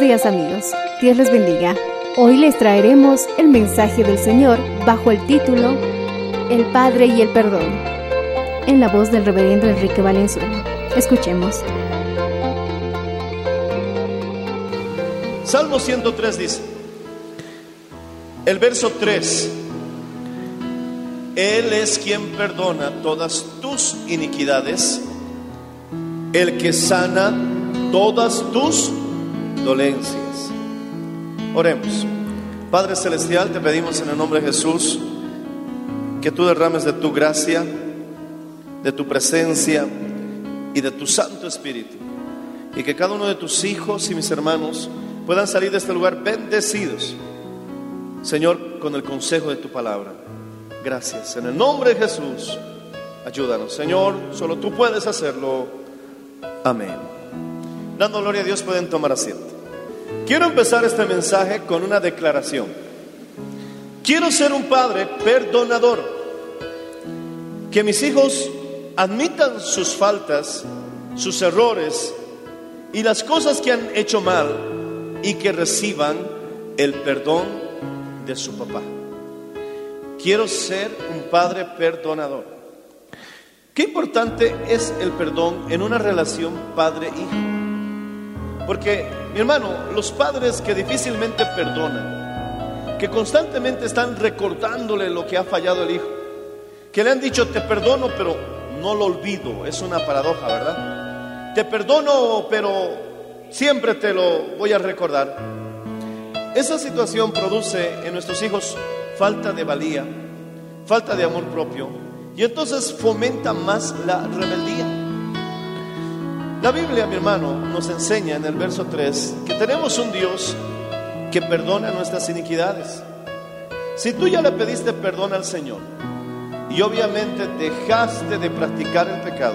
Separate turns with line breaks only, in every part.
Días amigos, Dios les bendiga. Hoy les traeremos el mensaje del Señor bajo el título El Padre y el Perdón, en la voz del reverendo Enrique Valenzuela. Escuchemos.
Salmo 103 dice, el verso 3, Él es quien perdona todas tus iniquidades, el que sana todas tus dolencias. Oremos. Padre Celestial, te pedimos en el nombre de Jesús que tú derrames de tu gracia, de tu presencia y de tu Santo Espíritu y que cada uno de tus hijos y mis hermanos puedan salir de este lugar bendecidos, Señor, con el consejo de tu palabra. Gracias. En el nombre de Jesús, ayúdanos, Señor, solo tú puedes hacerlo. Amén. Dando gloria a Dios, pueden tomar asiento. Quiero empezar este mensaje con una declaración. Quiero ser un padre perdonador. Que mis hijos admitan sus faltas, sus errores y las cosas que han hecho mal y que reciban el perdón de su papá. Quiero ser un padre perdonador. Qué importante es el perdón en una relación padre-hijo. Porque, hermano, los padres que difícilmente perdonan, que constantemente están recordándole lo que ha fallado el hijo, que le han dicho te perdono pero no lo olvido, es una paradoja, ¿verdad? Te perdono pero siempre te lo voy a recordar. Esa situación produce en nuestros hijos falta de valía, falta de amor propio y entonces fomenta más la rebeldía. La Biblia, mi hermano, nos enseña en el verso 3 que tenemos un Dios que perdona nuestras iniquidades. Si tú ya le pediste perdón al Señor y obviamente dejaste de practicar el pecado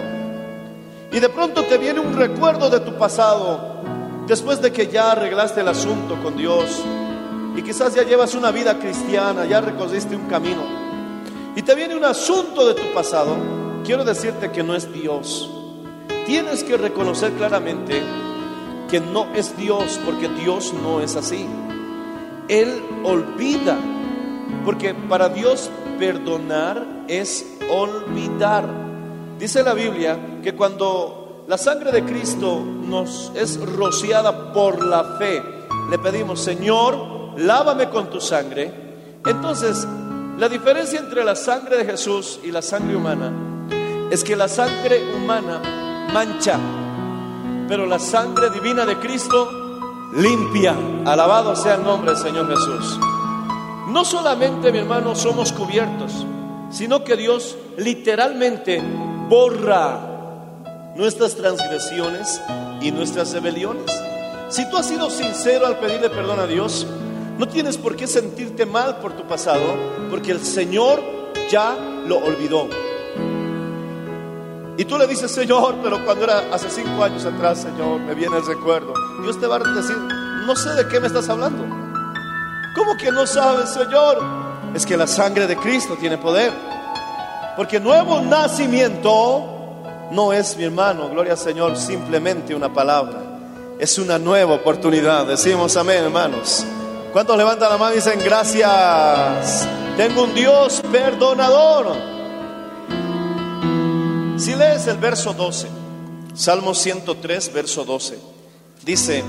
y de pronto te viene un recuerdo de tu pasado después de que ya arreglaste el asunto con Dios y quizás ya llevas una vida cristiana, ya recorriste un camino y te viene un asunto de tu pasado, quiero decirte que no es Dios. Tienes que reconocer claramente que no es Dios, porque Dios no es así. Él olvida, porque para Dios perdonar es olvidar. Dice la Biblia que cuando la sangre de Cristo nos es rociada por la fe, le pedimos, Señor, lávame con tu sangre. Entonces, la diferencia entre la sangre de Jesús y la sangre humana es que la sangre humana mancha, pero la sangre divina de Cristo limpia. Alabado sea el nombre del Señor Jesús. No solamente, mi hermano, somos cubiertos, sino que Dios literalmente borra nuestras transgresiones y nuestras rebeliones. Si tú has sido sincero al pedirle perdón a Dios, no tienes por qué sentirte mal por tu pasado, porque el Señor ya lo olvidó. Y tú le dices, Señor, pero cuando era hace cinco años atrás, Señor, me viene el recuerdo. Dios te va a decir, no sé de qué me estás hablando. ¿Cómo que no sabes, Señor? es que la sangre de Cristo tiene poder. Porque nuevo nacimiento no es, mi hermano, gloria al Señor, simplemente una palabra. Es una nueva oportunidad. Decimos amén, hermanos. ¿Cuántos levantan la mano y dicen gracias? Tengo un Dios perdonador. Si lees el verso 12, Salmo 103, verso 12, dice,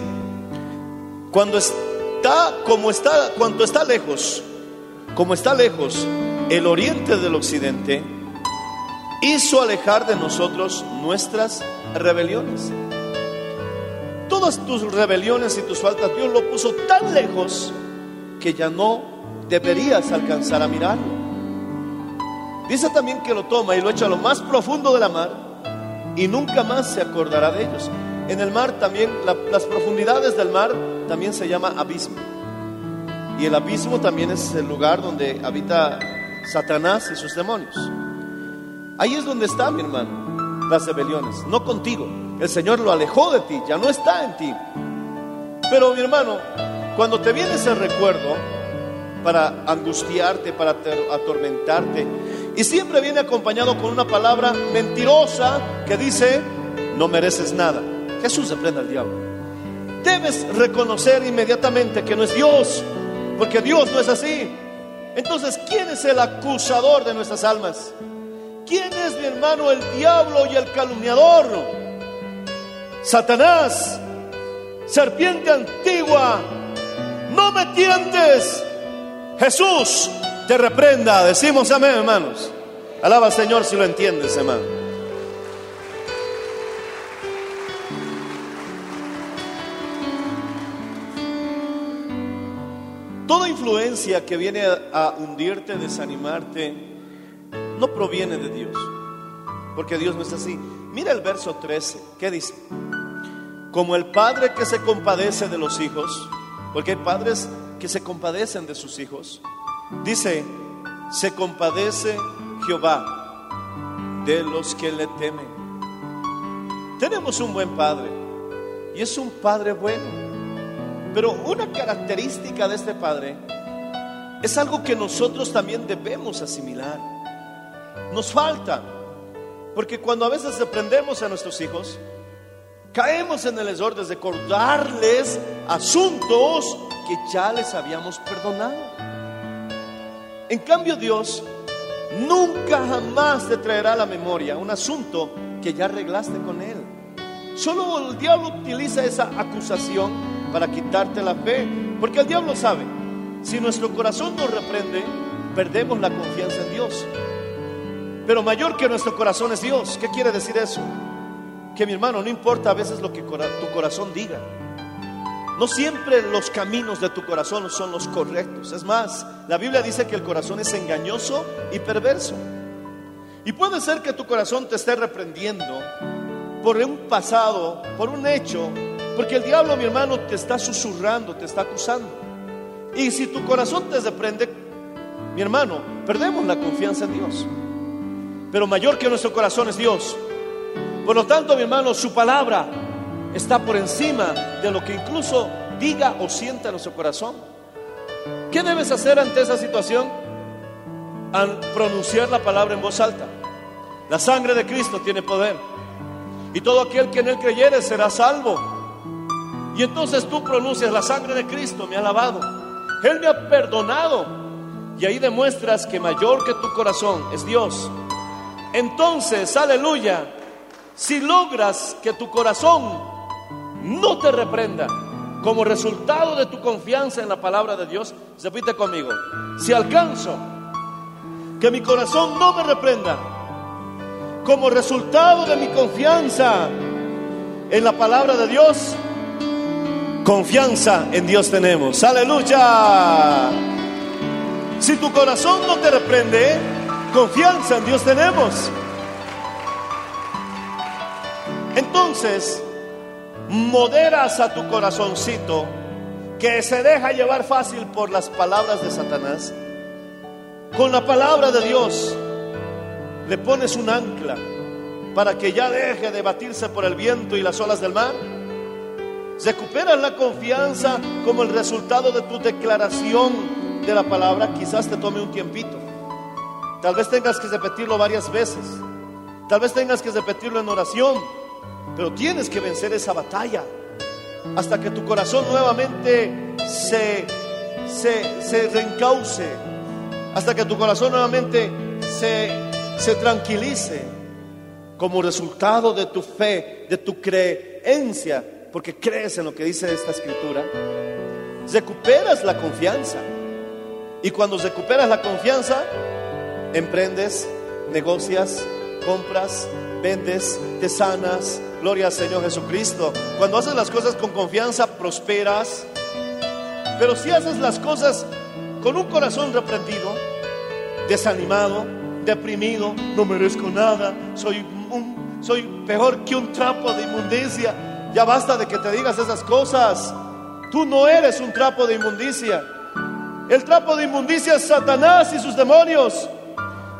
cuando está, como está, cuando está lejos, como está lejos el oriente del occidente, hizo alejar de nosotros nuestras rebeliones. Todas tus rebeliones y tus faltas Dios lo puso tan lejos que ya no deberías alcanzar a mirarlo. Dice también que lo toma y lo echa a lo más profundo de la mar y nunca más se acordará de ellos. En el mar también, las profundidades del mar también se llama abismo. Y el abismo también es el lugar donde habita Satanás y sus demonios. Ahí es donde está, mi hermano, las rebeliones, no contigo. El Señor lo alejó de ti, ya no está en ti. Pero mi hermano, cuando te viene ese recuerdo para angustiarte, para atormentarte, y siempre viene acompañado con una palabra mentirosa que dice, no mereces nada. Jesús se prende al diablo. Debes reconocer inmediatamente que no es Dios, porque Dios no es así. Entonces, ¿quién es el acusador de nuestras almas? ¿Quién es mi hermano el diablo y el calumniador? Satanás, serpiente antigua, no me tientes. Jesús te reprenda. Decimos amén, hermanos. Alaba al Señor si lo entiendes, hermano. Toda influencia que viene a hundirte, desanimarte, no proviene de Dios, porque Dios no es así. Mira el verso 13, ¿qué dice? Como el padre que se compadece de los hijos, porque hay padres que se compadecen de sus hijos, dice, se compadece Jehová de los que le temen. Tenemos un buen padre y es un padre bueno, pero una característica de este padre es algo que nosotros también debemos asimilar. Nos falta. Porque cuando a veces reprendemos a nuestros hijos, caemos en el error de recordarles asuntos que ya les habíamos perdonado. En cambio Dios nunca jamás te traerá a la memoria un asunto que ya arreglaste con Él. Solo el diablo utiliza esa acusación para quitarte la fe. Porque el diablo sabe, si nuestro corazón nos reprende, perdemos la confianza en Dios. Pero mayor que nuestro corazón es Dios. ¿Qué quiere decir eso? Que mi hermano, no importa a veces lo que tu corazón diga. No siempre los caminos de tu corazón son los correctos. Es más, la Biblia dice que el corazón es engañoso y perverso. Y puede ser que tu corazón te esté reprendiendo por un pasado, por un hecho, porque el diablo, mi hermano, te está susurrando, te está acusando. Y si tu corazón te reprende, mi hermano, perdemos la confianza en Dios pero mayor que nuestro corazón es Dios. Por lo tanto, mi hermano, su palabra está por encima de lo que incluso diga o sienta nuestro corazón. ¿Qué debes hacer ante esa situación? Al pronunciar la palabra en voz alta. La sangre de Cristo tiene poder. Y todo aquel que en él creyere será salvo. Y entonces tú pronuncias la sangre de Cristo, me ha lavado. Él me ha perdonado. Y ahí demuestras que mayor que tu corazón es Dios. Entonces, aleluya, si logras que tu corazón no te reprenda como resultado de tu confianza en la palabra de Dios, repite conmigo, si alcanzo que mi corazón no me reprenda como resultado de mi confianza en la palabra de Dios, confianza en Dios tenemos. Aleluya. Si tu corazón no te reprende, Confianza en Dios tenemos. Entonces, moderas a tu corazoncito que se deja llevar fácil por las palabras de Satanás. Con la palabra de Dios le pones un ancla para que ya deje de batirse por el viento y las olas del mar. Recuperas la confianza como el resultado de tu declaración de la palabra quizás te tome un tiempito. Tal vez tengas que repetirlo varias veces. Tal vez tengas que repetirlo en oración. Pero tienes que vencer esa batalla hasta que tu corazón nuevamente se, se, se reencauce. Hasta que tu corazón nuevamente se, se tranquilice como resultado de tu fe, de tu creencia, porque crees en lo que dice esta escritura, recuperas la confianza. Y cuando recuperas la confianza, emprendes, negocias, compras, vendes, te sanas. Gloria al Señor Jesucristo. Cuando haces las cosas con confianza, prosperas. Pero si haces las cosas con un corazón reprendido, desanimado, deprimido, no merezco nada, soy, un, soy peor que un trapo de inmundicia, ya basta de que te digas esas cosas. Tú no eres un trapo de inmundicia. El trapo de inmundicia es Satanás y sus demonios.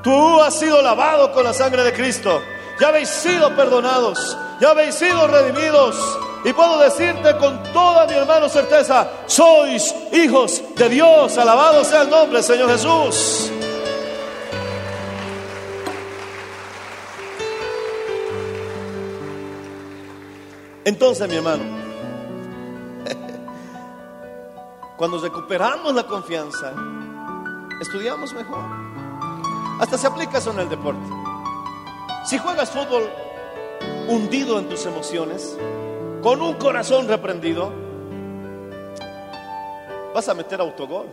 Tú has sido lavado con la sangre de Cristo. Ya habéis sido perdonados. Ya habéis sido redimidos. Y puedo decirte con toda mi hermano certeza, sois hijos de Dios. Alabado sea el nombre, Señor Jesús. Entonces, mi hermano, cuando recuperamos la confianza, estudiamos mejor. Hasta se aplica eso en el deporte. Si juegas fútbol hundido en tus emociones, con un corazón reprendido, vas a meter autogol.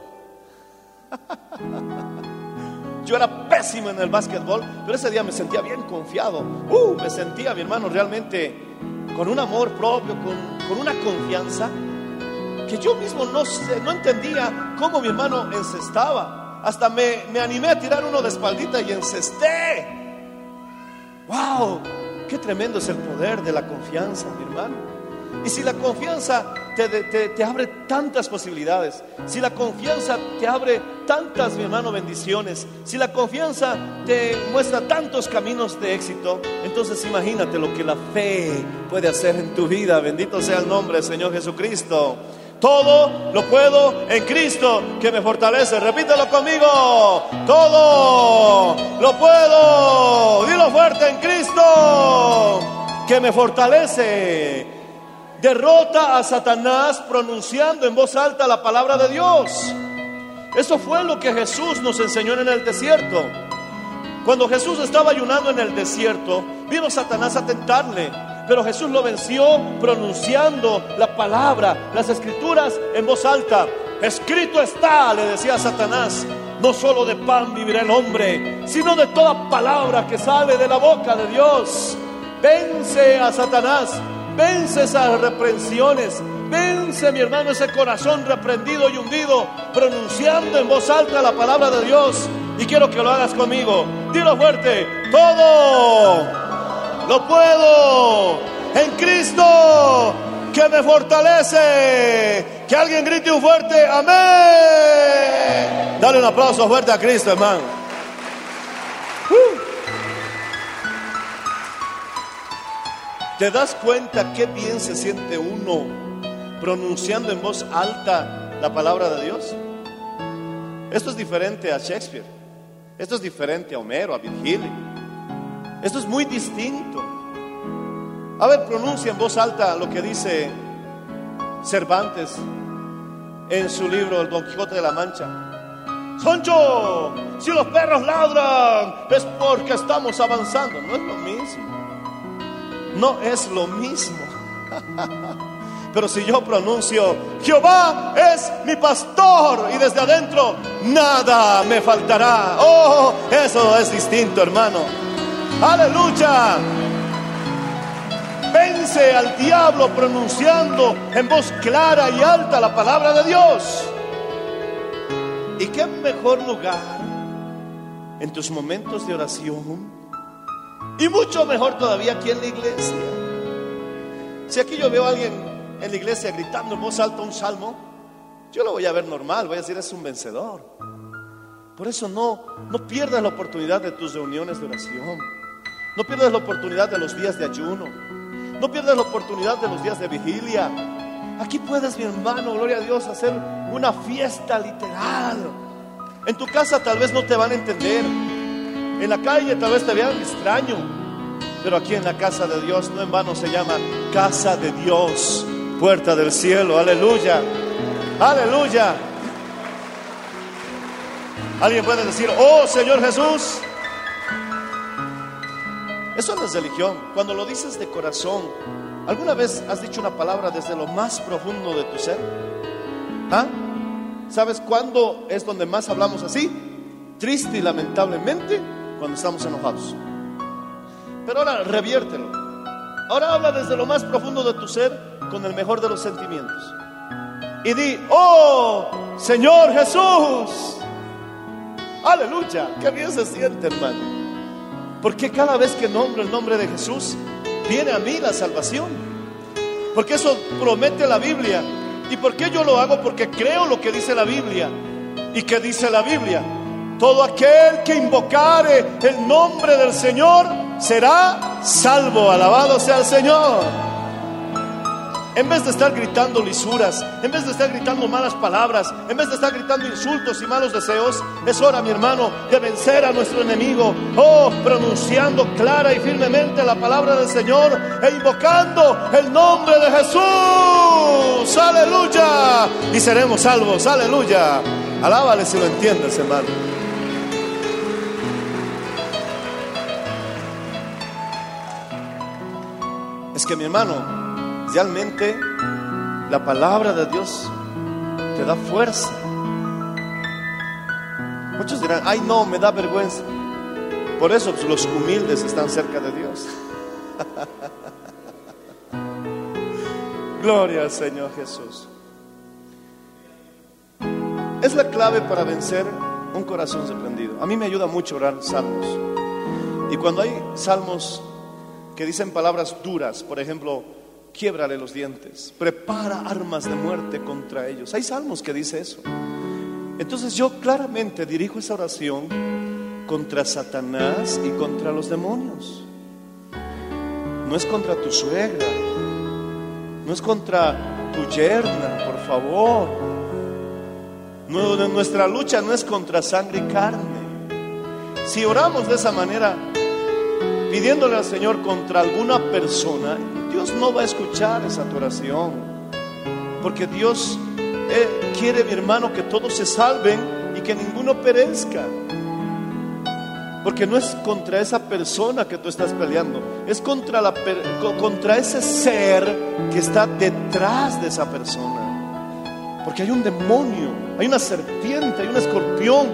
Yo era pésimo en el básquetbol, pero ese día me sentía bien confiado. Uh, me sentía, mi hermano, realmente con un amor propio, con, con una confianza que yo mismo no, no entendía cómo mi hermano encestaba. Hasta me, me animé a tirar uno de espaldita y encesté. ¡Wow! Qué tremendo es el poder de la confianza, mi hermano. Y si la confianza te, te, te, abre tantas posibilidades, si la confianza te abre tantas, mi hermano, bendiciones, si la confianza te muestra tantos caminos de éxito, entonces imagínate lo que la fe puede hacer en tu vida. Bendito sea el nombre del Señor Jesucristo. Todo lo puedo en Cristo que me fortalece. Repítelo conmigo. Todo lo puedo. Dilo fuerte en Cristo que me fortalece. Derrota a Satanás pronunciando en voz alta la palabra de Dios. Eso fue lo que Jesús nos enseñó en el desierto. Cuando Jesús estaba ayunando en el desierto, vino Satanás a tentarle. Pero Jesús lo venció pronunciando la palabra, las escrituras en voz alta. Escrito está, le decía a Satanás, no solo de pan vivirá el hombre, sino de toda palabra que sale de la boca de Dios. Vence a Satanás, vence esas reprensiones, vence mi hermano ese corazón reprendido y hundido, pronunciando en voz alta la palabra de Dios. Y quiero que lo hagas conmigo. Dilo fuerte, todo lo puedo en Cristo que me fortalece. Que alguien grite un fuerte amén. Dale un aplauso fuerte a Cristo, hermano. Uh. ¿Te das cuenta qué bien se siente uno pronunciando en voz alta la palabra de Dios? Esto es diferente a Shakespeare. Esto es diferente a Homero, a Virgilio. Esto es muy distinto. A ver, pronuncia en voz alta lo que dice Cervantes en su libro El Don Quijote de la Mancha. Soncho, si los perros ladran es porque estamos avanzando. No es lo mismo. No es lo mismo. Pero si yo pronuncio, Jehová es mi pastor y desde adentro nada me faltará. Oh, eso es distinto, hermano. Aleluya. Vence al diablo pronunciando en voz clara y alta la palabra de Dios. ¿Y qué mejor lugar en tus momentos de oración? Y mucho mejor todavía aquí en la iglesia. Si aquí yo veo a alguien en la iglesia gritando en voz alta un salmo, yo lo voy a ver normal, voy a decir es un vencedor. Por eso no, no pierdas la oportunidad de tus reuniones de oración. No pierdas la oportunidad de los días de ayuno. No pierdas la oportunidad de los días de vigilia. Aquí puedes, mi hermano, gloria a Dios, hacer una fiesta literal. En tu casa tal vez no te van a entender. En la calle tal vez te vean extraño. Pero aquí en la casa de Dios, no en vano se llama casa de Dios, puerta del cielo. Aleluya. Aleluya. Alguien puede decir, oh Señor Jesús. Eso no es religión. Cuando lo dices de corazón, ¿alguna vez has dicho una palabra desde lo más profundo de tu ser? ¿Ah? ¿Sabes cuándo es donde más hablamos así? Triste y lamentablemente cuando estamos enojados. Pero ahora reviértelo. Ahora habla desde lo más profundo de tu ser con el mejor de los sentimientos. Y di, oh Señor Jesús. Aleluya. Qué bien se siente, hermano. Porque cada vez que nombro el nombre de Jesús, viene a mí la salvación. Porque eso promete la Biblia. ¿Y por qué yo lo hago? Porque creo lo que dice la Biblia. ¿Y qué dice la Biblia? Todo aquel que invocare el nombre del Señor será salvo. Alabado sea el Señor. En vez de estar gritando lisuras, en vez de estar gritando malas palabras, en vez de estar gritando insultos y malos deseos, es hora, mi hermano, de vencer a nuestro enemigo. Oh, pronunciando clara y firmemente la palabra del Señor e invocando el nombre de Jesús. Aleluya. Y seremos salvos. Aleluya. Alábale si lo entiendes, hermano. Es que mi hermano, realmente la palabra de Dios te da fuerza. Muchos dirán, ay no, me da vergüenza. Por eso pues, los humildes están cerca de Dios. Gloria al Señor Jesús. Es la clave para vencer un corazón sorprendido. A mí me ayuda mucho orar salmos. Y cuando hay salmos que dicen palabras duras, por ejemplo, quiebrale los dientes, prepara armas de muerte contra ellos. Hay salmos que dice eso. Entonces yo claramente dirijo esa oración contra Satanás y contra los demonios. No es contra tu suegra, no es contra tu yerna, por favor. No, nuestra lucha no es contra sangre y carne. Si oramos de esa manera, pidiéndole al Señor contra alguna persona, Dios no va a escuchar esa tu oración. Porque Dios eh, quiere, mi hermano, que todos se salven y que ninguno perezca. Porque no es contra esa persona que tú estás peleando, es contra, contra ese ser que está detrás de esa persona. Porque hay un demonio, hay una serpiente, hay un escorpión,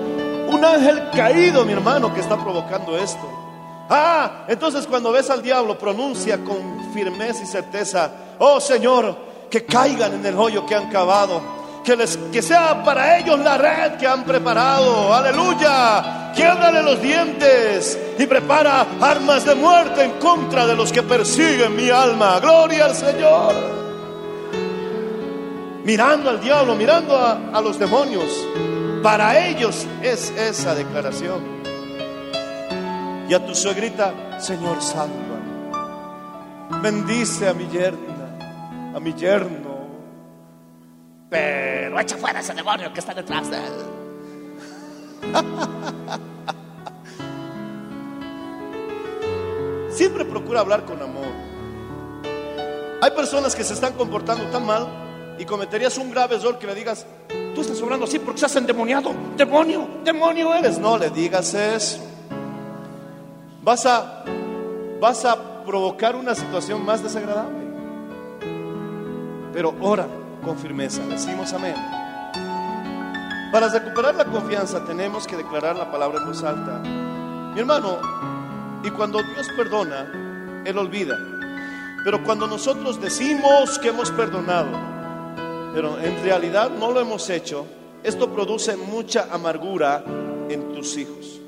un ángel caído, mi hermano, que está provocando esto. Ah, entonces cuando ves al diablo, pronuncia con firmeza y certeza, oh Señor, que caigan en el hoyo que han cavado. Que, les, que sea para ellos la red que han preparado. Aleluya. Quiebrale los dientes y prepara armas de muerte en contra de los que persiguen mi alma. Gloria al Señor. Mirando al diablo, mirando a, a los demonios. Para ellos es esa declaración. Y a tu suegrita, Señor, salva. Bendice a mi yerna, a mi yerno. Pero echa fuera ese demonio que está detrás de él. Siempre procura hablar con amor. Hay personas que se están comportando tan mal y cometerías un grave error que le digas, tú estás obrando así porque estás endemoniado. Demonio, demonio eres. No le digas eso. Vas a, vas a provocar una situación más desagradable. Pero ora con firmeza. Decimos amén. Para recuperar la confianza tenemos que declarar la palabra en voz alta. Mi hermano, y cuando Dios perdona, Él olvida. Pero cuando nosotros decimos que hemos perdonado, pero en realidad no lo hemos hecho, esto produce mucha amargura en tus hijos.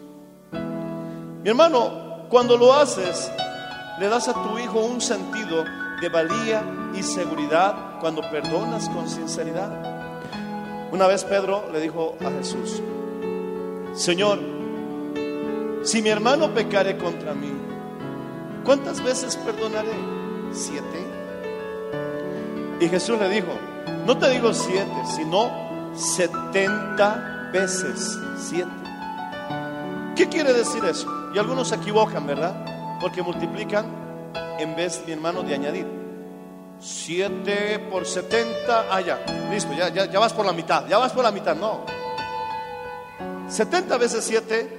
Mi hermano, cuando lo haces, le das a tu hijo un sentido de valía y seguridad cuando perdonas con sinceridad. Una vez Pedro le dijo a Jesús, Señor, si mi hermano pecare contra mí, ¿cuántas veces perdonaré? ¿Siete? Y Jesús le dijo, No te digo siete, sino setenta veces siete. ¿Qué quiere decir eso? Y algunos se equivocan, ¿verdad? Porque multiplican en vez, mi hermano, de añadir. 7 por 70, ah, ya, listo, ya, ya, ya vas por la mitad, ya vas por la mitad, no. 70 veces 7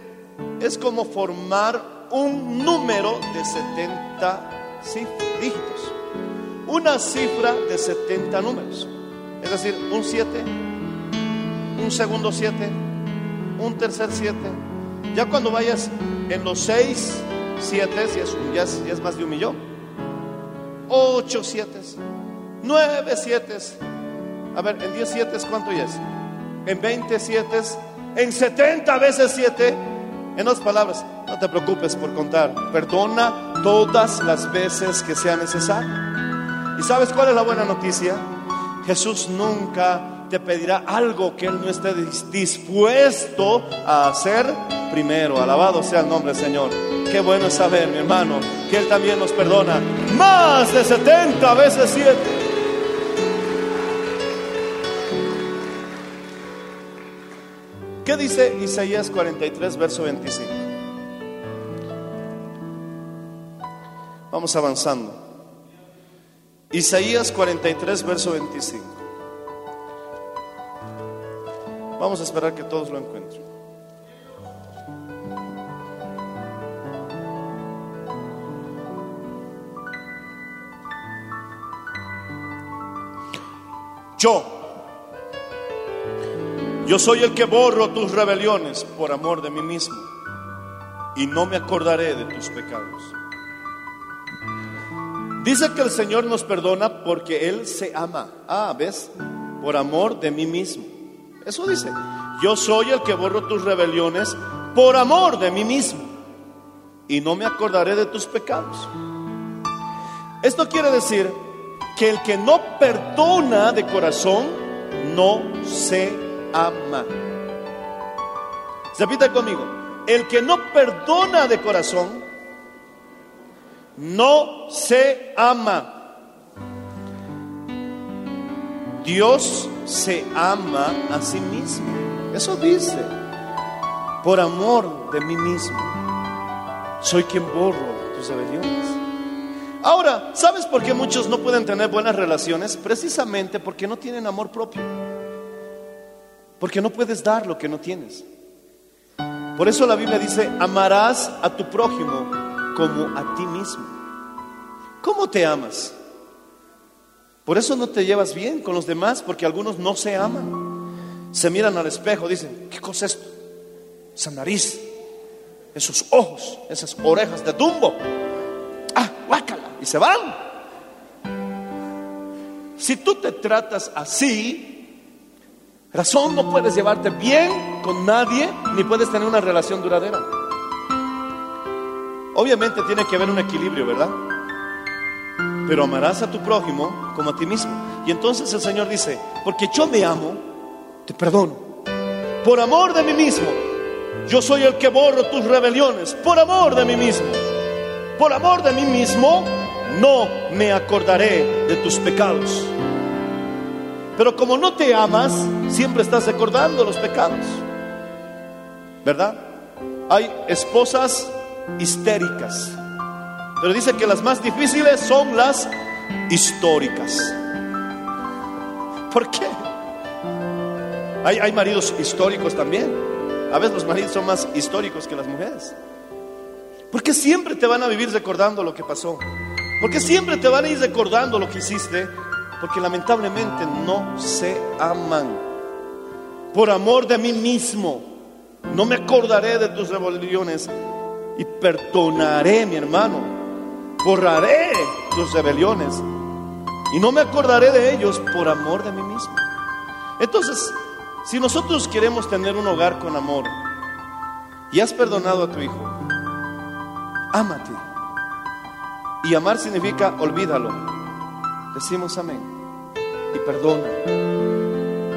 es como formar un número de 70 cif- dígitos, una cifra de 70 números. Es decir, un 7, un segundo 7, un tercer 7. Ya cuando vayas en los 6 7, ya es, más de un millón. 8 7, 9 7. A ver, en 10 7 ¿cuánto es? En 20 7, en 70 veces 7. En otras palabras, no te preocupes por contar. Perdona todas las veces que sea necesario. ¿Y sabes cuál es la buena noticia? Jesús nunca te pedirá algo que Él no esté dis- dispuesto a hacer primero. Alabado sea el nombre del Señor. Qué bueno es saber, mi hermano, que Él también nos perdona más de 70 veces 7. ¿Qué dice Isaías 43, verso 25? Vamos avanzando. Isaías 43, verso 25. Vamos a esperar que todos lo encuentren. Yo, yo soy el que borro tus rebeliones por amor de mí mismo y no me acordaré de tus pecados. Dice que el Señor nos perdona porque Él se ama. Ah, ¿ves? Por amor de mí mismo. Eso dice. Yo soy el que borro tus rebeliones por amor de mí mismo. Y no me acordaré de tus pecados. Esto quiere decir que el que no perdona de corazón no se ama. Repita conmigo. El que no perdona de corazón no se ama. Dios se ama a sí mismo. Eso dice. Por amor de mí mismo. Soy quien borro tus rebeliones. Ahora, ¿sabes por qué muchos no pueden tener buenas relaciones? Precisamente porque no tienen amor propio. Porque no puedes dar lo que no tienes. Por eso la Biblia dice, amarás a tu prójimo como a ti mismo. ¿Cómo te amas? Por eso no te llevas bien con los demás, porque algunos no se aman. Se miran al espejo, dicen, ¿qué cosa es esto? Esa nariz, esos ojos, esas orejas de tumbo. Ah, guácala. Y se van. Si tú te tratas así, razón no puedes llevarte bien con nadie, ni puedes tener una relación duradera. Obviamente tiene que haber un equilibrio, ¿verdad? Pero amarás a tu prójimo como a ti mismo. Y entonces el Señor dice, porque yo me amo, te perdono. Por amor de mí mismo, yo soy el que borro tus rebeliones. Por amor de mí mismo. Por amor de mí mismo, no me acordaré de tus pecados. Pero como no te amas, siempre estás recordando los pecados. ¿Verdad? Hay esposas histéricas. Pero dice que las más difíciles son las históricas. ¿Por qué? Hay, hay maridos históricos también. A veces los maridos son más históricos que las mujeres. Porque siempre te van a vivir recordando lo que pasó. Porque siempre te van a ir recordando lo que hiciste. Porque lamentablemente no se aman. Por amor de mí mismo. No me acordaré de tus rebeliones. Y perdonaré, mi hermano. Borraré tus rebeliones. Y no me acordaré de ellos por amor de mí mismo. Entonces, si nosotros queremos tener un hogar con amor y has perdonado a tu hijo, ámate. Y amar significa olvídalo. Decimos amén. Y perdona.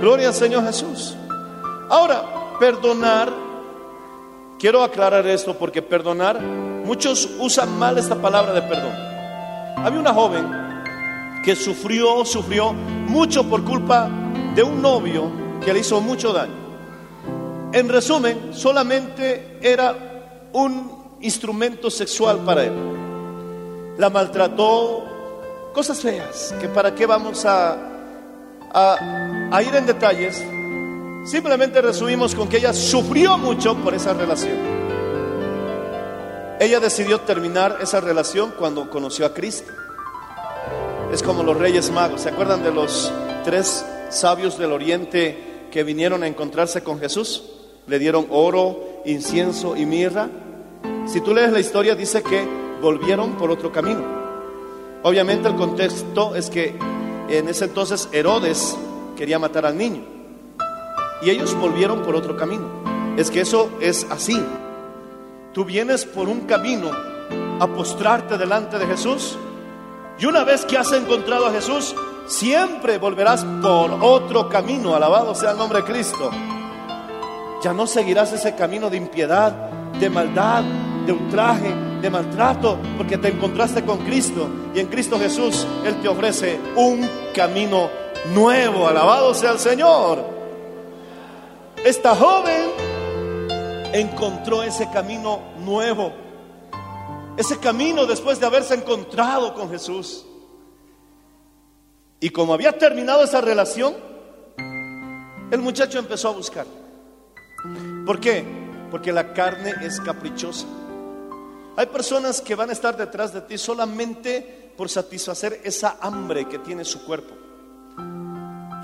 Gloria al Señor Jesús. Ahora, perdonar, quiero aclarar esto porque perdonar, muchos usan mal esta palabra de perdón. Había una joven que sufrió, sufrió mucho por culpa de un novio que le hizo mucho daño. En resumen, solamente era un instrumento sexual para él. La maltrató, cosas feas, que para qué vamos a, a, a ir en detalles. Simplemente resumimos con que ella sufrió mucho por esa relación. Ella decidió terminar esa relación cuando conoció a Cristo. Es como los reyes magos. ¿Se acuerdan de los tres sabios del oriente que vinieron a encontrarse con Jesús? Le dieron oro, incienso y mirra. Si tú lees la historia, dice que volvieron por otro camino. Obviamente el contexto es que en ese entonces Herodes quería matar al niño. Y ellos volvieron por otro camino. Es que eso es así. Tú vienes por un camino a postrarte delante de Jesús. Y una vez que has encontrado a Jesús, siempre volverás por otro camino. Alabado sea el nombre de Cristo. Ya no seguirás ese camino de impiedad, de maldad, de ultraje, de maltrato, porque te encontraste con Cristo. Y en Cristo Jesús Él te ofrece un camino nuevo. Alabado sea el Señor. Esta joven encontró ese camino nuevo. Ese camino después de haberse encontrado con Jesús. Y como había terminado esa relación, el muchacho empezó a buscar. ¿Por qué? Porque la carne es caprichosa. Hay personas que van a estar detrás de ti solamente por satisfacer esa hambre que tiene su cuerpo.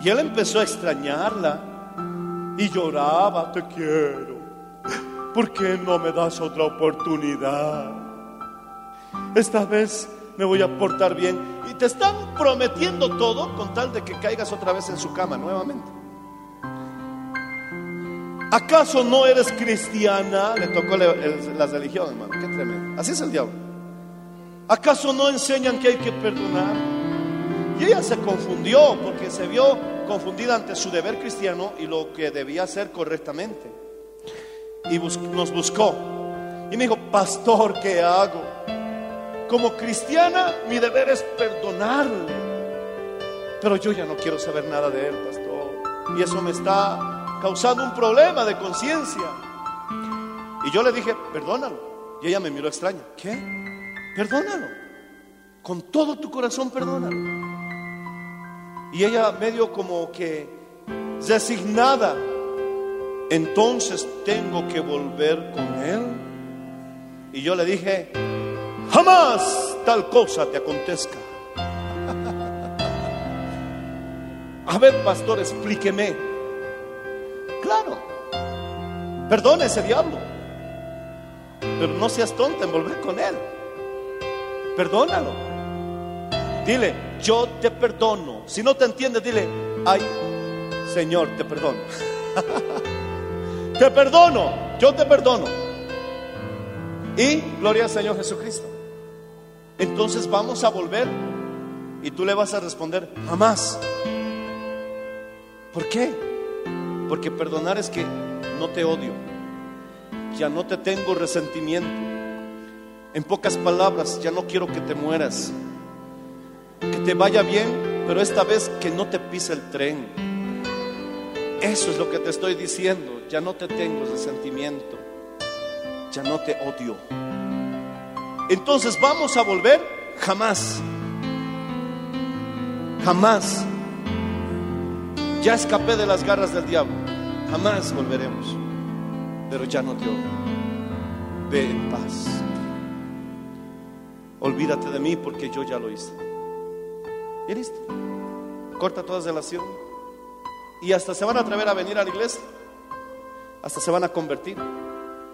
Y él empezó a extrañarla y lloraba, te quiero. ¿Por qué no me das otra oportunidad? Esta vez me voy a portar bien. Y te están prometiendo todo con tal de que caigas otra vez en su cama nuevamente. ¿Acaso no eres cristiana? Le tocó la religión, hermano. Qué tremendo. Así es el diablo. ¿Acaso no enseñan que hay que perdonar? Y ella se confundió porque se vio confundida ante su deber cristiano y lo que debía hacer correctamente. Y nos buscó. Y me dijo, pastor, ¿qué hago? Como cristiana, mi deber es perdonarle. Pero yo ya no quiero saber nada de él, pastor. Y eso me está causando un problema de conciencia. Y yo le dije, perdónalo. Y ella me miró extraña. ¿Qué? Perdónalo. Con todo tu corazón, perdónalo. Y ella medio como que resignada, entonces tengo que volver con él. Y yo le dije, jamás tal cosa te acontezca. A ver, pastor, explíqueme. Claro, perdone ese diablo, pero no seas tonta en volver con él. Perdónalo. Dile, yo te perdono. Si no te entiendes, dile, ay, Señor, te perdono. te perdono, yo te perdono. Y gloria al Señor Jesucristo. Entonces vamos a volver y tú le vas a responder, jamás. ¿Por qué? Porque perdonar es que no te odio, ya no te tengo resentimiento. En pocas palabras, ya no quiero que te mueras que te vaya bien, pero esta vez que no te pise el tren. Eso es lo que te estoy diciendo. Ya no te tengo resentimiento, ya no te odio. Entonces vamos a volver jamás. Jamás. Ya escapé de las garras del diablo. Jamás volveremos. Pero ya no te odio. Ve en paz. Olvídate de mí porque yo ya lo hice. Y listo. Corta toda relación. Y hasta se van a atrever a venir a la iglesia. Hasta se van a convertir.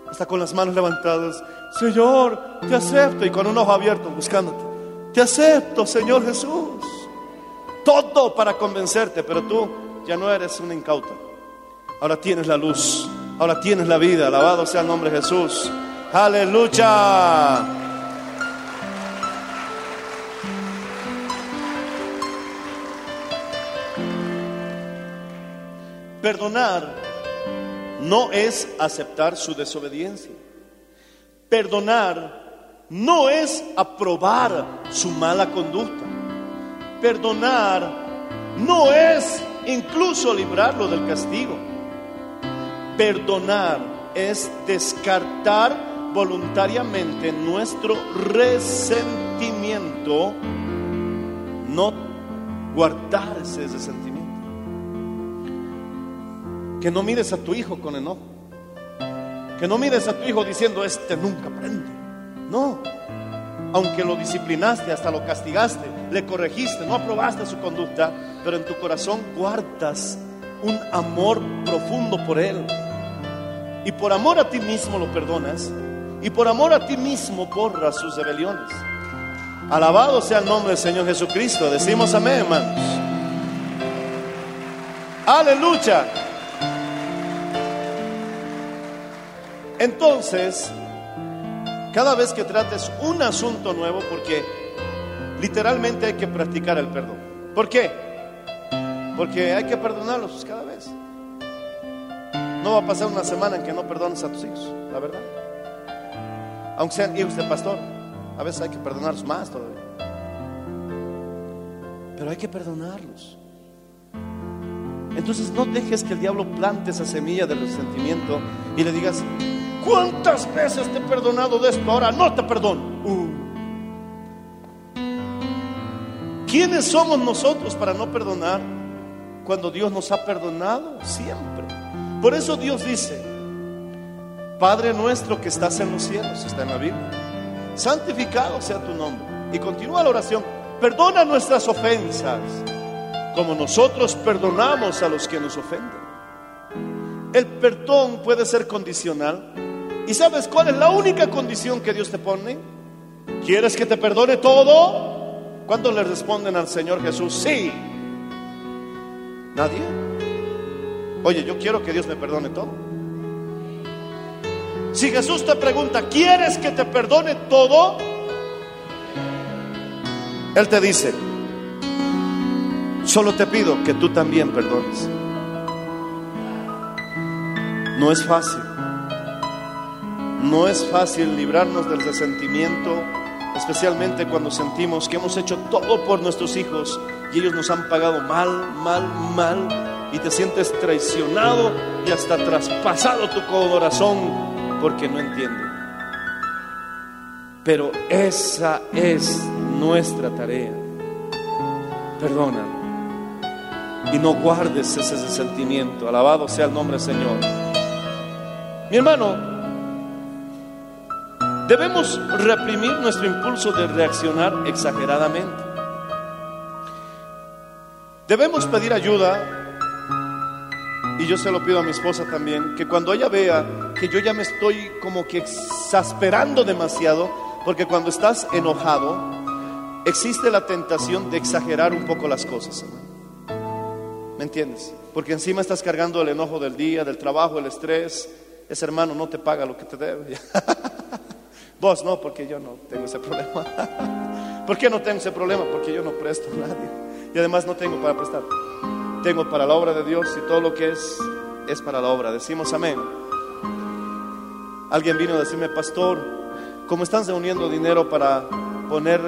Hasta con las manos levantadas. Señor, te acepto. Y con un ojo abierto buscándote. Te acepto, Señor Jesús. Todo para convencerte. Pero tú ya no eres un incauto. Ahora tienes la luz. Ahora tienes la vida. Alabado sea el nombre de Jesús. Aleluya. Perdonar no es aceptar su desobediencia. Perdonar no es aprobar su mala conducta. perdonar no es incluso librarlo del castigo. Perdonar es descartar voluntariamente nuestro resentimiento, no guardarse ese sentimiento. Que no mires a tu hijo con enojo. Que no mires a tu hijo diciendo, este nunca aprende. No. Aunque lo disciplinaste, hasta lo castigaste, le corregiste, no aprobaste su conducta, pero en tu corazón guardas un amor profundo por él. Y por amor a ti mismo lo perdonas. Y por amor a ti mismo borras sus rebeliones. Alabado sea el nombre del Señor Jesucristo. Decimos amén, hermanos. Aleluya. Entonces, cada vez que trates un asunto nuevo, porque literalmente hay que practicar el perdón. ¿Por qué? Porque hay que perdonarlos cada vez. No va a pasar una semana en que no perdones a tus hijos, la verdad. Aunque sean hijos de pastor, a veces hay que perdonarlos más todavía. Pero hay que perdonarlos. Entonces no dejes que el diablo plante esa semilla del resentimiento y le digas, ¿cuántas veces te he perdonado de esto? Ahora no te perdono. Uh. ¿Quiénes somos nosotros para no perdonar cuando Dios nos ha perdonado siempre? Por eso Dios dice, Padre nuestro que estás en los cielos, está en la Biblia, santificado sea tu nombre. Y continúa la oración, perdona nuestras ofensas, como nosotros perdonamos a los que nos ofenden. El perdón puede ser condicional. ¿Y sabes cuál es la única condición que Dios te pone? ¿Quieres que te perdone todo? ¿Cuántos le responden al Señor Jesús? Sí. ¿Nadie? Oye, yo quiero que Dios me perdone todo. Si Jesús te pregunta, ¿quieres que te perdone todo? Él te dice, solo te pido que tú también perdones. No es fácil. No es fácil librarnos del resentimiento, especialmente cuando sentimos que hemos hecho todo por nuestros hijos y ellos nos han pagado mal, mal, mal, y te sientes traicionado y hasta traspasado tu corazón porque no entienden. Pero esa es nuestra tarea. Perdona y no guardes ese sentimiento. Alabado sea el nombre del Señor. Mi hermano, debemos reprimir nuestro impulso de reaccionar exageradamente. Debemos pedir ayuda, y yo se lo pido a mi esposa también, que cuando ella vea que yo ya me estoy como que exasperando demasiado, porque cuando estás enojado, existe la tentación de exagerar un poco las cosas. ¿Me entiendes? Porque encima estás cargando el enojo del día, del trabajo, el estrés. Ese hermano no te paga lo que te debe. Vos no, porque yo no tengo ese problema. ¿Por qué no tengo ese problema? Porque yo no presto a nadie. Y además no tengo para prestar. Tengo para la obra de Dios y todo lo que es es para la obra. Decimos amén. Alguien vino a decirme, pastor, como están reuniendo dinero para poner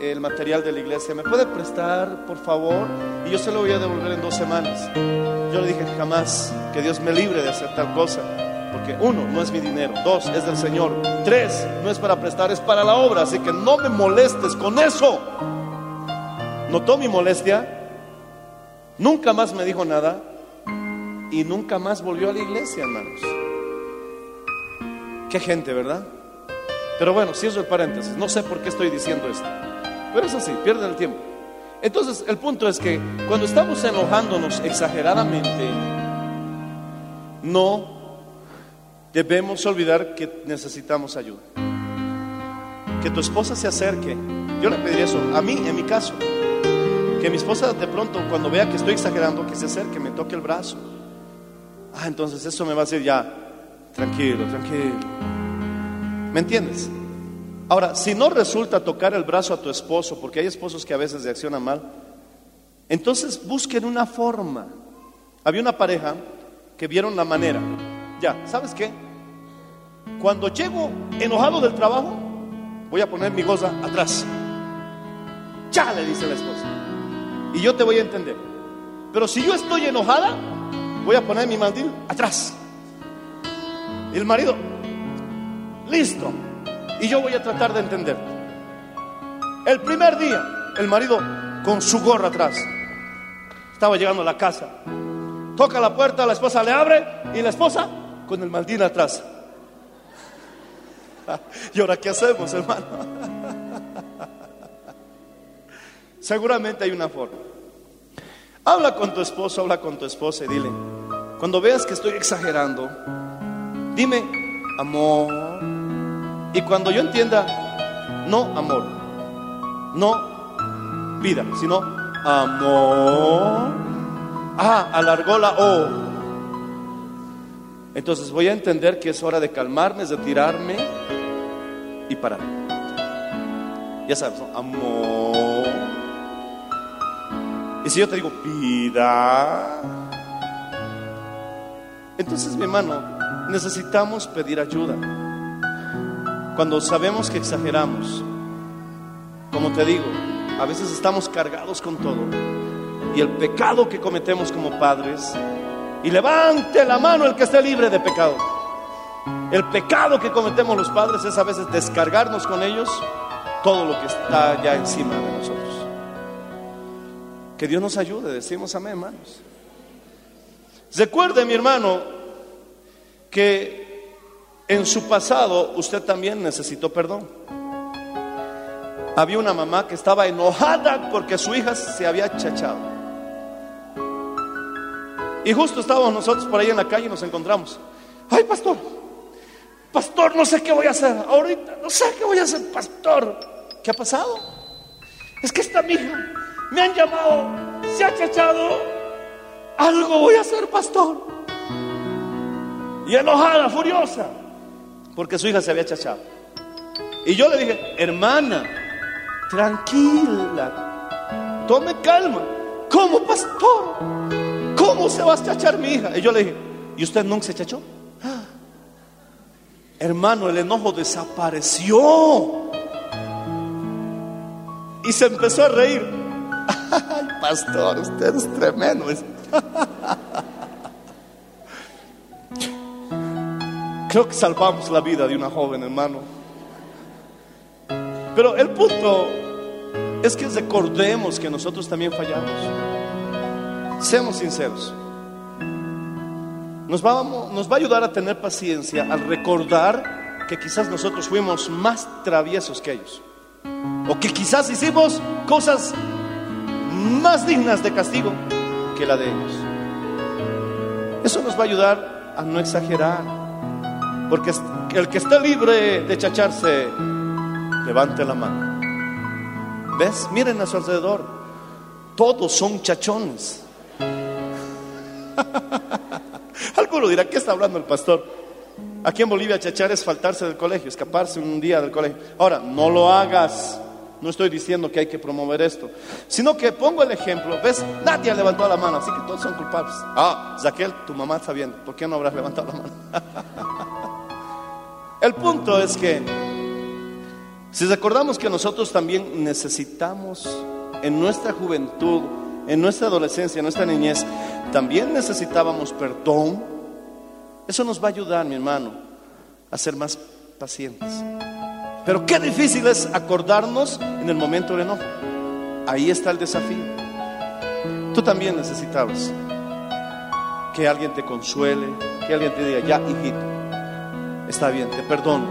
eh, el material de la iglesia, ¿me puede prestar, por favor? Y yo se lo voy a devolver en dos semanas. Yo le dije, jamás, que Dios me libre de hacer tal cosa. Porque uno, no es mi dinero. Dos, es del Señor. Tres, no es para prestar, es para la obra. Así que no me molestes con eso. ¿Notó mi molestia? Nunca más me dijo nada. Y nunca más volvió a la iglesia, hermanos. Qué gente, ¿verdad? Pero bueno, cierro el paréntesis. No sé por qué estoy diciendo esto. Pero es así, pierden el tiempo. Entonces, el punto es que cuando estamos enojándonos exageradamente, no debemos olvidar que necesitamos ayuda. Que tu esposa se acerque. Yo le pediría eso, a mí, en mi caso. Que mi esposa de pronto, cuando vea que estoy exagerando, que se acerque, me toque el brazo. Ah, entonces eso me va a decir ya, tranquilo, tranquilo. ¿Me entiendes? Ahora, si no resulta tocar el brazo a tu esposo, porque hay esposos que a veces reaccionan mal, entonces busquen una forma. Había una pareja que vieron la manera. Ya, ¿sabes qué? Cuando llego enojado del trabajo, voy a poner mi goza atrás. Ya, le dice la esposa. y yo te voy a entender. Pero si yo estoy enojada, voy a poner mi mandil atrás. Y el marido, listo. Y yo voy a tratar de entender. El primer día, el marido con su gorra atrás. Estaba llegando a la casa. Toca la puerta, la esposa le abre y la esposa con el mandil atrás. ¿Y ahora qué hacemos, hermano? Seguramente hay una forma. Habla con tu esposo, habla con tu esposa y dile, cuando veas que estoy exagerando, dime, amor. Y cuando yo entienda, no amor, no vida, sino amor. Ah, alargó la O. Entonces voy a entender que es hora de calmarme, de tirarme y parar. Ya sabes, amor. Y si yo te digo, vida, entonces mi hermano, necesitamos pedir ayuda. Cuando sabemos que exageramos, como te digo, a veces estamos cargados con todo. Y el pecado que cometemos como padres, y levante la mano el que esté libre de pecado. El pecado que cometemos los padres es a veces descargarnos con ellos todo lo que está ya encima de nosotros. Que Dios nos ayude, decimos amén, hermanos. Recuerde, mi hermano, que en su pasado usted también necesitó perdón. Había una mamá que estaba enojada porque su hija se había chachado. Y justo estábamos nosotros por ahí en la calle y nos encontramos. Ay, pastor, pastor, no sé qué voy a hacer. Ahorita, no sé qué voy a hacer, pastor. ¿Qué ha pasado? Es que esta mi hija me han llamado, se ha chachado. Algo voy a hacer, pastor. Y enojada, furiosa, porque su hija se había chachado. Y yo le dije, hermana, tranquila, tome calma. ¿Cómo, pastor? ¿Cómo se va a chachar mi hija? Y yo le dije, ¿y usted nunca se chachó? "Ah". Hermano, el enojo desapareció. Y se empezó a reír. Ay, pastor, usted es tremendo. Creo que salvamos la vida de una joven, hermano. Pero el punto es que recordemos que nosotros también fallamos. Seamos sinceros. Nos va, nos va a ayudar a tener paciencia al recordar que quizás nosotros fuimos más traviesos que ellos. O que quizás hicimos cosas más dignas de castigo que la de ellos. Eso nos va a ayudar a no exagerar. Porque el que está libre de chacharse, levante la mano. ¿Ves? Miren a su alrededor. Todos son chachones. Dirá, ¿qué está hablando el pastor? Aquí en Bolivia chachar es faltarse del colegio, escaparse un día del colegio. Ahora, no lo hagas. No estoy diciendo que hay que promover esto, sino que pongo el ejemplo. ¿Ves? Nadie ha levantado la mano, así que todos son culpables. Ah, Zaquel, tu mamá está viendo. ¿Por qué no habrás levantado la mano? el punto es que, si recordamos que nosotros también necesitamos en nuestra juventud, en nuestra adolescencia, en nuestra niñez, también necesitábamos perdón. Eso nos va a ayudar, mi hermano, a ser más pacientes. Pero qué difícil es acordarnos en el momento del enojo. Ahí está el desafío. Tú también necesitabas que alguien te consuele, que alguien te diga, ya, hijito, está bien, te perdono,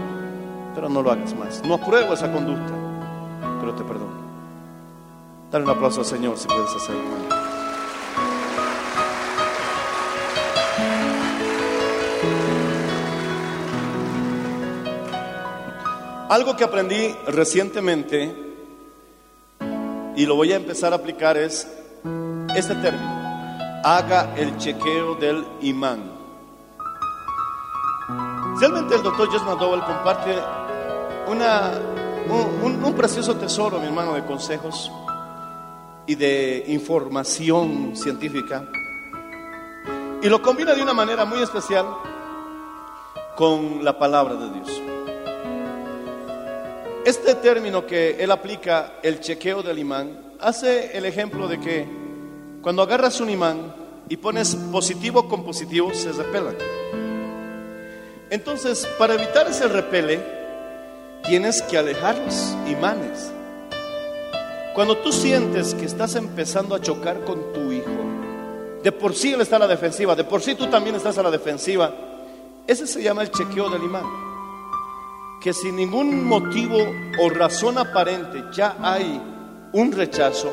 pero no lo hagas más. No apruebo esa conducta, pero te perdono. Dale un aplauso al Señor si puedes hacerlo. Algo que aprendí recientemente y lo voy a empezar a aplicar es este término. Haga el chequeo del imán. Realmente el doctor Jess McDowell comparte una, un, precioso tesoro, mi hermano, de consejos y de información científica. Y lo combina de una manera muy especial con la palabra de Dios. Este término que él aplica, el chequeo del imán, hace el ejemplo de que cuando agarras un imán y pones positivo con positivo, se repelan. Entonces, para evitar ese repele, tienes que alejar los imanes. Cuando tú sientes que estás empezando a chocar con tu hijo, de por sí él está a la defensiva, de por sí tú también estás a la defensiva, ese se llama el chequeo del imán. Que sin ningún motivo o razón aparente ya hay un rechazo,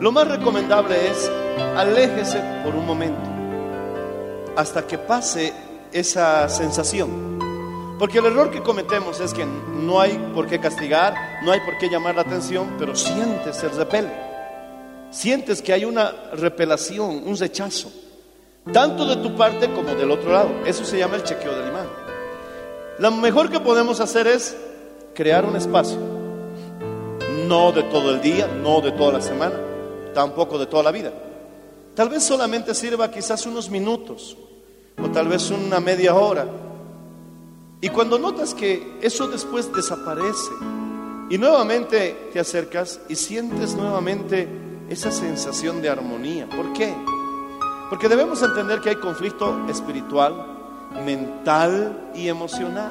lo más recomendable es aléjese por un momento hasta que pase esa sensación. Porque el error que cometemos es que no hay por qué castigar, no hay por qué llamar la atención, pero sientes el repel. Sientes que hay una repelación, un rechazo, tanto de tu parte como del otro lado. Eso se llama el chequeo del. Lo mejor que podemos hacer es crear un espacio. No de todo el día, no de toda la semana, tampoco de toda la vida. Tal vez solamente sirva quizás unos minutos o tal vez una media hora. Y cuando notas que eso después desaparece y nuevamente te acercas y sientes nuevamente esa sensación de armonía. ¿Por qué? Porque debemos entender que hay conflicto espiritual, mental y emocional,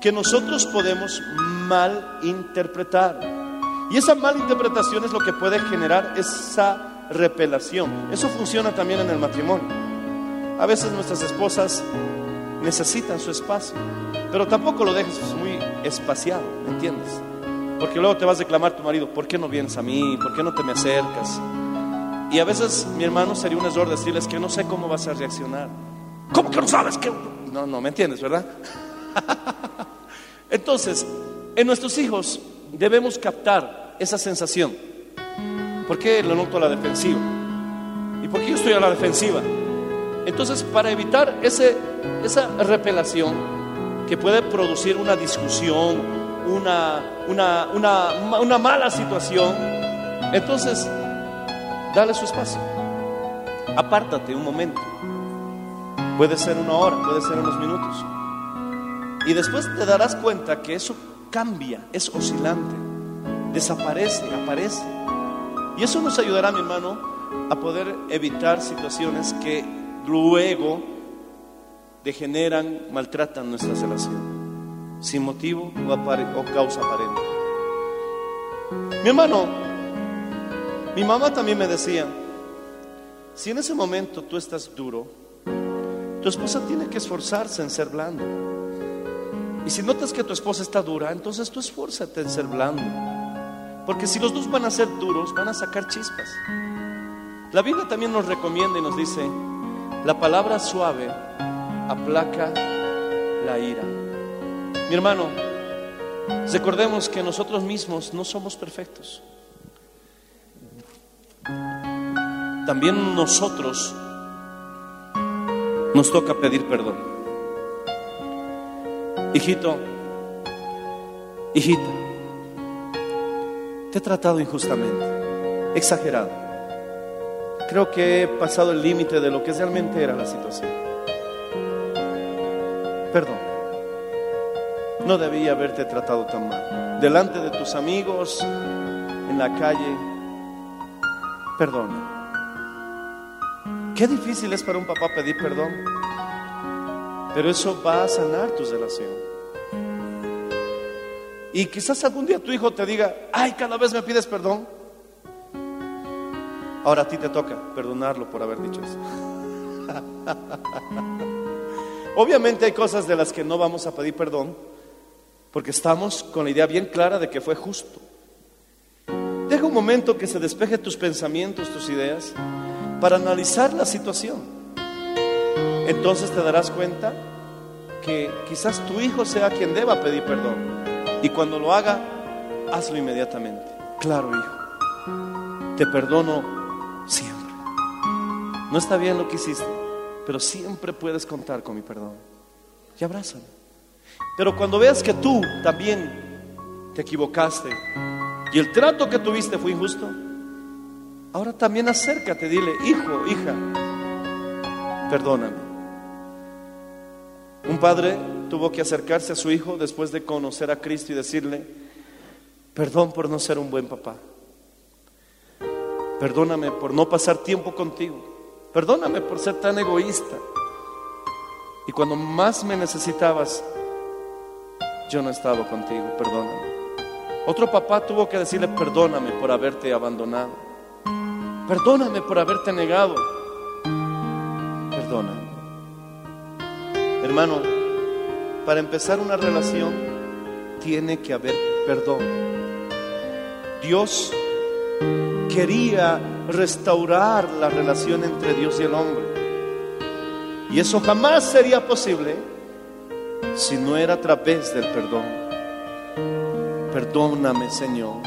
que nosotros podemos mal interpretar. Y esa mala interpretación es lo que puede generar esa repelación. Eso funciona también en el matrimonio. A veces nuestras esposas necesitan su espacio, pero tampoco lo dejes muy espaciado, ¿me entiendes? Porque luego te vas a reclamar a tu marido, ¿por qué no vienes a mí? ¿Por qué no te me acercas? Y a veces, mi hermano, sería un error decirles que no sé cómo vas a reaccionar. ¿Cómo que no sabes qué? No, no, ¿me entiendes, verdad? Entonces, en nuestros hijos debemos captar esa sensación. ¿Por qué lo noto a la defensiva? ¿Y por qué yo estoy a la defensiva? Entonces, para evitar ese, esa repelación que puede producir una discusión, una, una, una, una mala situación, entonces, dale su espacio. Apártate un momento. Puede ser una hora, puede ser unos minutos. Y después te darás cuenta que eso cambia, es oscilante, desaparece, aparece. Y eso nos ayudará, mi hermano, a poder evitar situaciones que luego degeneran, maltratan nuestra relación, sin motivo o, o causa aparente. Mi hermano, mi mamá también me decía, si en ese momento tú estás duro, tu esposa tiene que esforzarse en ser blando. Y si notas que tu esposa está dura, entonces tú esfuérzate en ser blando. Porque si los dos van a ser duros, van a sacar chispas. La Biblia también nos recomienda y nos dice, la palabra suave aplaca la ira. Mi hermano, recordemos que nosotros mismos no somos perfectos. También nosotros nos toca pedir perdón. Hijito, hijita, te he tratado injustamente, exagerado. Creo que he pasado el límite de lo que realmente era la situación. Perdón. No debía haberte tratado tan mal. Delante de tus amigos, en la calle, perdona. Qué difícil es para un papá pedir perdón. Pero eso va a sanar tu relación. Y quizás algún día tu hijo te diga, ay, cada vez me pides perdón. Ahora a ti te toca perdonarlo por haber dicho eso. Obviamente hay cosas de las que no vamos a pedir perdón porque estamos con la idea bien clara de que fue justo. Deja un momento que se despeje tus pensamientos, tus ideas, para analizar la situación. Entonces te darás cuenta que quizás tu hijo sea quien deba pedir perdón. Y cuando lo haga, hazlo inmediatamente. Claro, hijo, te perdono siempre. No está bien lo que hiciste, pero siempre puedes contar con mi perdón. Y abrázame. Pero cuando veas que tú también te equivocaste y el trato que tuviste fue injusto, ahora también acércate, dile, hijo, hija, perdóname. Un padre tuvo que acercarse a su hijo después de conocer a Cristo y decirle, perdón por no ser un buen papá. Perdóname por no pasar tiempo contigo. Perdóname por ser tan egoísta. Y cuando más me necesitabas, yo no he estado contigo. Perdóname. Otro papá tuvo que decirle, perdóname por haberte abandonado. Perdóname por haberte negado. Perdóname. Hermano, para empezar una relación tiene que haber perdón. Dios quería restaurar la relación entre Dios y el hombre. Y eso jamás sería posible si no era a través del perdón. Perdóname, Señor.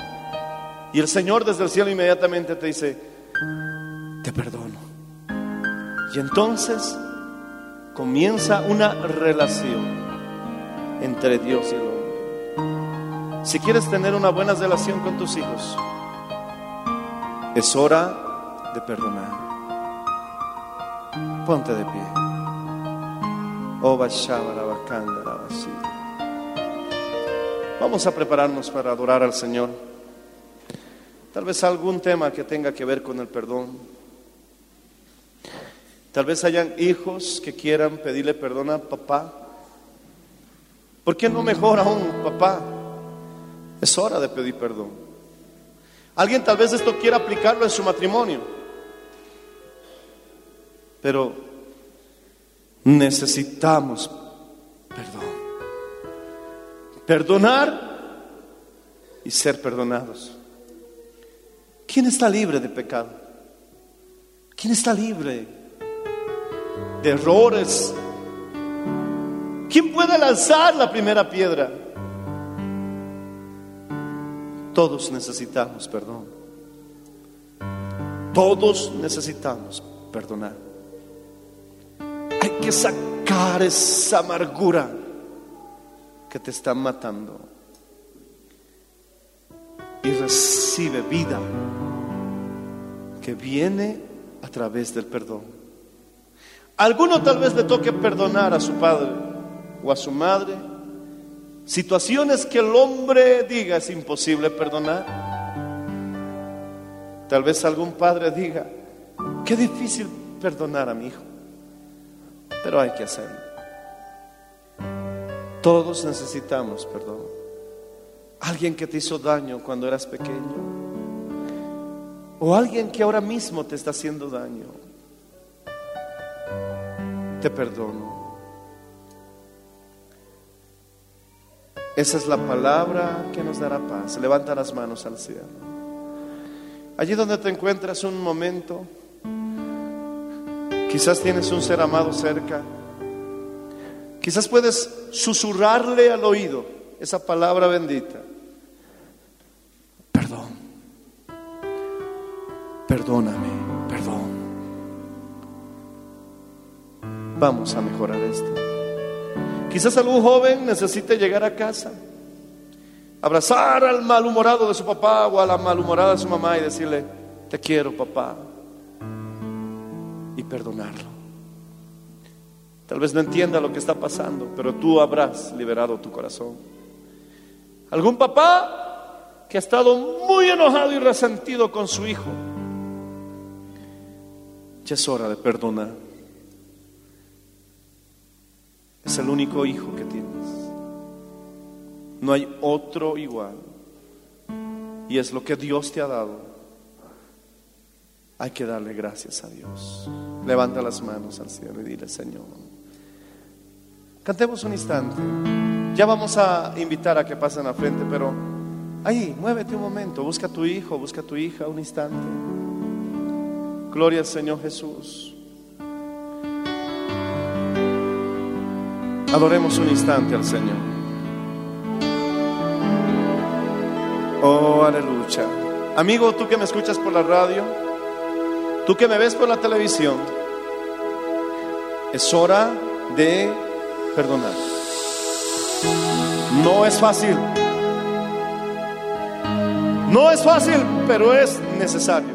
Y el Señor desde el cielo inmediatamente te dice, te perdono. Y entonces comienza una relación entre Dios y el hombre. Si quieres tener una buena relación con tus hijos, es hora de perdonar. Ponte de pie. Basi. Vamos a prepararnos para adorar al Señor. Tal vez algún tema que tenga que ver con el perdón. Tal vez hayan hijos que quieran pedirle perdón a papá. ¿Por qué no mejor aún, papá? Es hora de pedir perdón. Alguien tal vez esto quiera aplicarlo en su matrimonio. Pero necesitamos perdón. Perdonar y ser perdonados. ¿Quién está libre de pecado? ¿Quién está libre de errores? ¿Quién puede lanzar la primera piedra? Todos necesitamos perdón. Todos necesitamos perdonar. Hay que sacar esa amargura que te está matando. Y recibe vida que viene a través del perdón. alguno tal vez le toque perdonar a su padre o a su madre situaciones que el hombre diga es imposible perdonar. Tal vez algún padre diga, qué difícil perdonar a mi hijo, pero hay que hacerlo. Todos necesitamos perdón. Alguien que te hizo daño cuando eras pequeño. O alguien que ahora mismo te está haciendo daño. Te perdono. Esa es la palabra que nos dará paz. Levanta las manos al cielo. Allí donde te encuentras un momento, quizás tienes un ser amado cerca. Quizás puedes susurrarle al oído esa palabra bendita. Perdóname, perdón. Vamos a mejorar esto. Quizás algún joven necesite llegar a casa, abrazar al malhumorado de su papá o a la malhumorada de su mamá y decirle, te quiero papá, y perdonarlo. Tal vez no entienda lo que está pasando, pero tú habrás liberado tu corazón. Algún papá que ha estado muy enojado y resentido con su hijo, ya es hora de perdonar. Es el único hijo que tienes. No hay otro igual. Y es lo que Dios te ha dado. Hay que darle gracias a Dios. Levanta las manos al cielo y dile, Señor. Cantemos un instante. Ya vamos a invitar a que pasen al frente, pero ahí, muévete un momento. Busca a tu hijo, busca a tu hija un instante. Gloria al Señor Jesús. Adoremos un instante al Señor. Oh, aleluya. Amigo, tú que me escuchas por la radio, tú que me ves por la televisión, es hora de perdonar. No es fácil. No es fácil, pero es necesario.